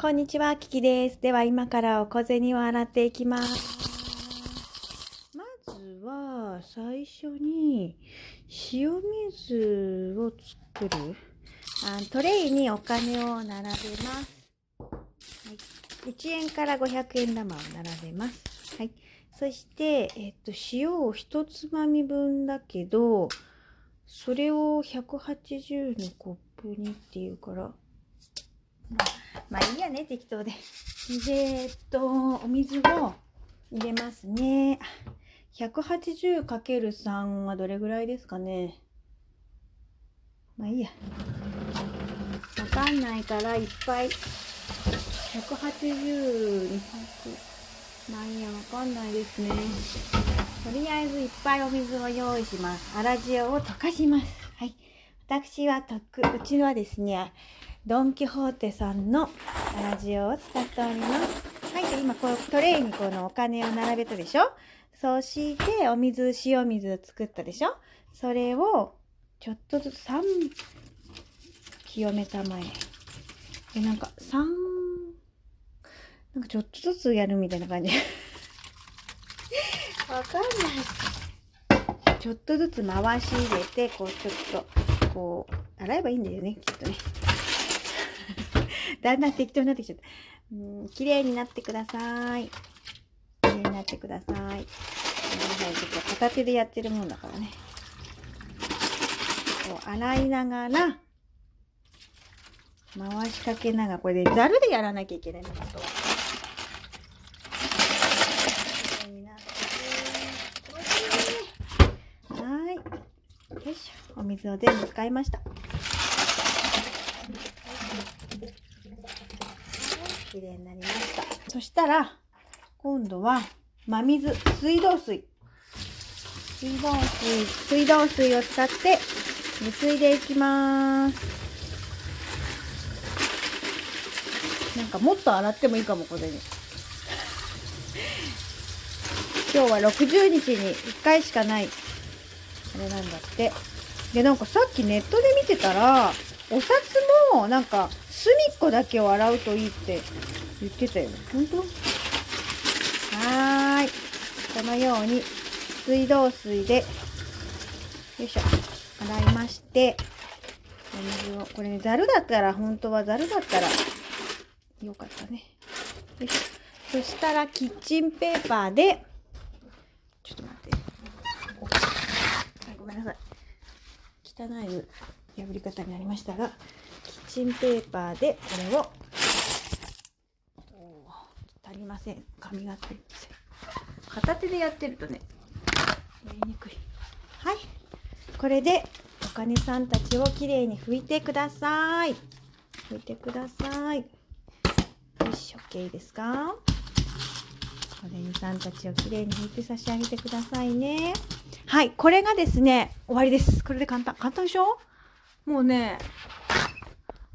こんにちは、キキです。では今からお小銭を洗っていきます。まずは最初に塩水を作るあトレイにお金を並べます。はい、1円から500円玉を並べます。はい、そして、えっと、塩を一つまみ分だけど、それを180のコップにっていうから、まあいいやね、適当で。で、えっと、お水を入れますね。180×3 はどれぐらいですかね。まあいいや。わかんないからいっぱい。180、200。まあいいや、わかんないですね。とりあえずいっぱいお水を用意します。粗塩を溶かします。はい。私はとく、うちはですね、ドン・キホーテさんの粗塩を使っております。はい、で今このトレイにこのお金を並べたでしょ？そしてお水、塩水作ったでしょ？それをちょっとずつ3清めたまえ。で、なんか3、なんかちょっとずつやるみたいな感じ。わかんない。ちょっとずつ回し入れて、こうちょっと、こう、洗えばいいんだよね、きっとね。だんだん適当になってきちゃった。うん、綺麗になってください。綺麗になってください。ごめんなさい、ちょっと片手でやってるもんだからね。こう、洗いながら、回しかけながら、これでざるでやらなきゃいけないの、本当は。綺麗になってくはい。よいしょ。お水を全部使いました。綺麗になりました。そしたら、今度は、真水、水道水。水道水、水道水を使って、ゆすいでいきます。なんかもっと洗ってもいいかも、これに。今日は60日に1回しかない、あれなんだって。で、なんかさっきネットで見てたら、お札も、なんか、隅っこだけを洗うといいって言ってたよ。本当？はーい。このように、水道水で、よいしょ、洗いまして、お水を、これね、ざるだったら、本当はざるだったら、よかったね。よいしょ。そしたら、キッチンペーパーで、ちょっと待って。ごめんなさい。汚い破り方になりましたが、ッチンペーパーでこれを、足りません。紙が足りません。片手でやってるとね、やりにくい。はい。これで、お金さんたちをきれいに拭いてください。拭いてください。よし、OK ですか？お金さんたちをきれいに拭いて差し上げてくださいね。はい、これがですね、終わりです。これで簡単。簡単でしょ？もうね、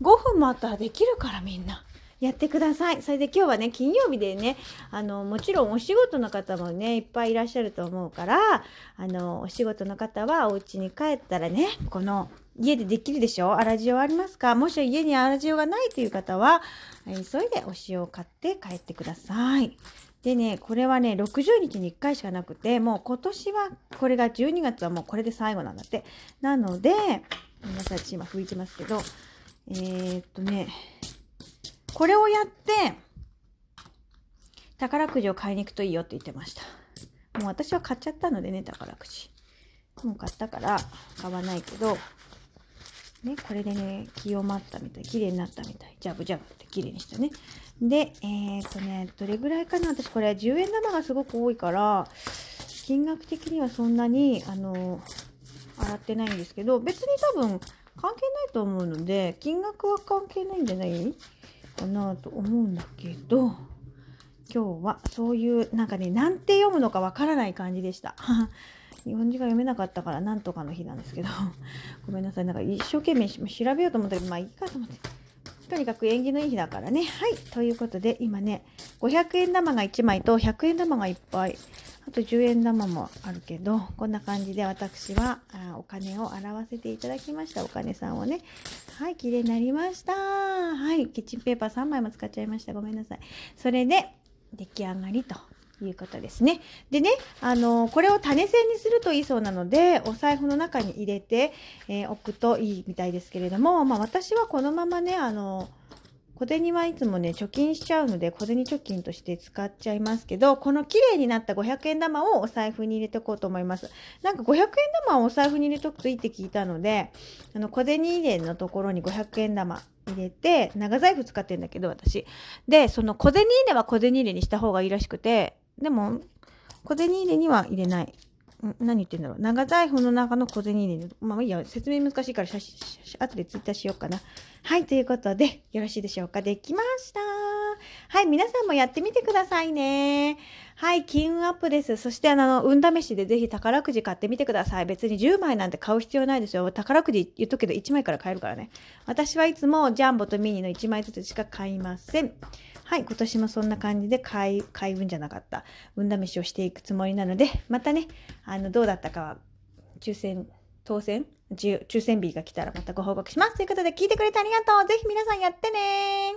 5分もあったらできるからみんな。やってください。それで今日はね、金曜日でね、あの、もちろんお仕事の方もね、いっぱいいらっしゃると思うから、あの、お仕事の方はお家に帰ったらね、この、家でできるでしょ？粗塩ありますか？もし家に粗塩がないという方は、急いでお塩を買って帰ってください。でね、これはね、60日に1回しかなくて、もう今年は、これが12月はもうこれで最後なんだって。なので、皆さん今拭いてますけど、えー、っとね、これをやって、宝くじを買いに行くといいよって言ってました。もう私は買っちゃったのでね、宝くじ。もう買ったから買わないけど、ね、これでね、清まったみたい、綺麗になったみたい。ジャブジャブって綺麗にしたね。で、えー、っとね、どれぐらいかな？私これ10円玉がすごく多いから、金額的にはそんなに、あの、洗ってないんですけど、別に多分関係ないと思うので、金額は関係ないんじゃないかなと思うんだけど、今日はそういう、なんかね、なんて読むのかわからない感じでした。日本字が読めなかったからなんとかの日なんですけど、ごめんなさい。なんか一生懸命調べようと思ったけど、まあいいかと思って。とにかく縁起のいい日だからね。はい。ということで、今ね、500円玉が1枚と100円玉がいっぱいあと10円玉もあるけど、こんな感じで私はあお金を洗わせていただきました。お金さんをね。はい、綺麗になりました。はい、キッチンペーパー3枚も使っちゃいました。ごめんなさい。それで、出来上がりということですね。でね、あのこれを種線にするといいそうなので、お財布の中に入れて、えー、置くといいみたいですけれども、まあ私はこのままね、あの小銭はいつもね、貯金しちゃうので、小銭貯金として使っちゃいますけど、この綺麗になった500円玉をお財布に入れておこうと思います。なんか500円玉をお財布に入れとくといいって聞いたので、あの小銭入れのところに500円玉入れて、長財布使ってるんだけど、私。で、その小銭入れは小銭入れにした方がいいらしくて、でも、小銭入れには入れない。何言ってんだろう。長財布の中の小銭入れ。まあいいや、説明難しいから写真、後でツイッターしようかな。はい、ということで、よろしいでしょうか。できました。はい、皆さんもやってみてくださいね。はい、金運アップです。そして、あの、運試しでぜひ宝くじ買ってみてください。別に10枚なんて買う必要ないですよ。宝くじ言っとくけど1枚から買えるからね。私はいつもジャンボとミニの1枚ずつしか買いません。はい、今年もそんな感じで開開運じゃなかった。運試しをしていくつもりなので、またね、あの、どうだったかは、抽選、当選？抽選日が来たらまたご報告します。ということで聞いてくれてありがとう。ぜひ皆さんやってね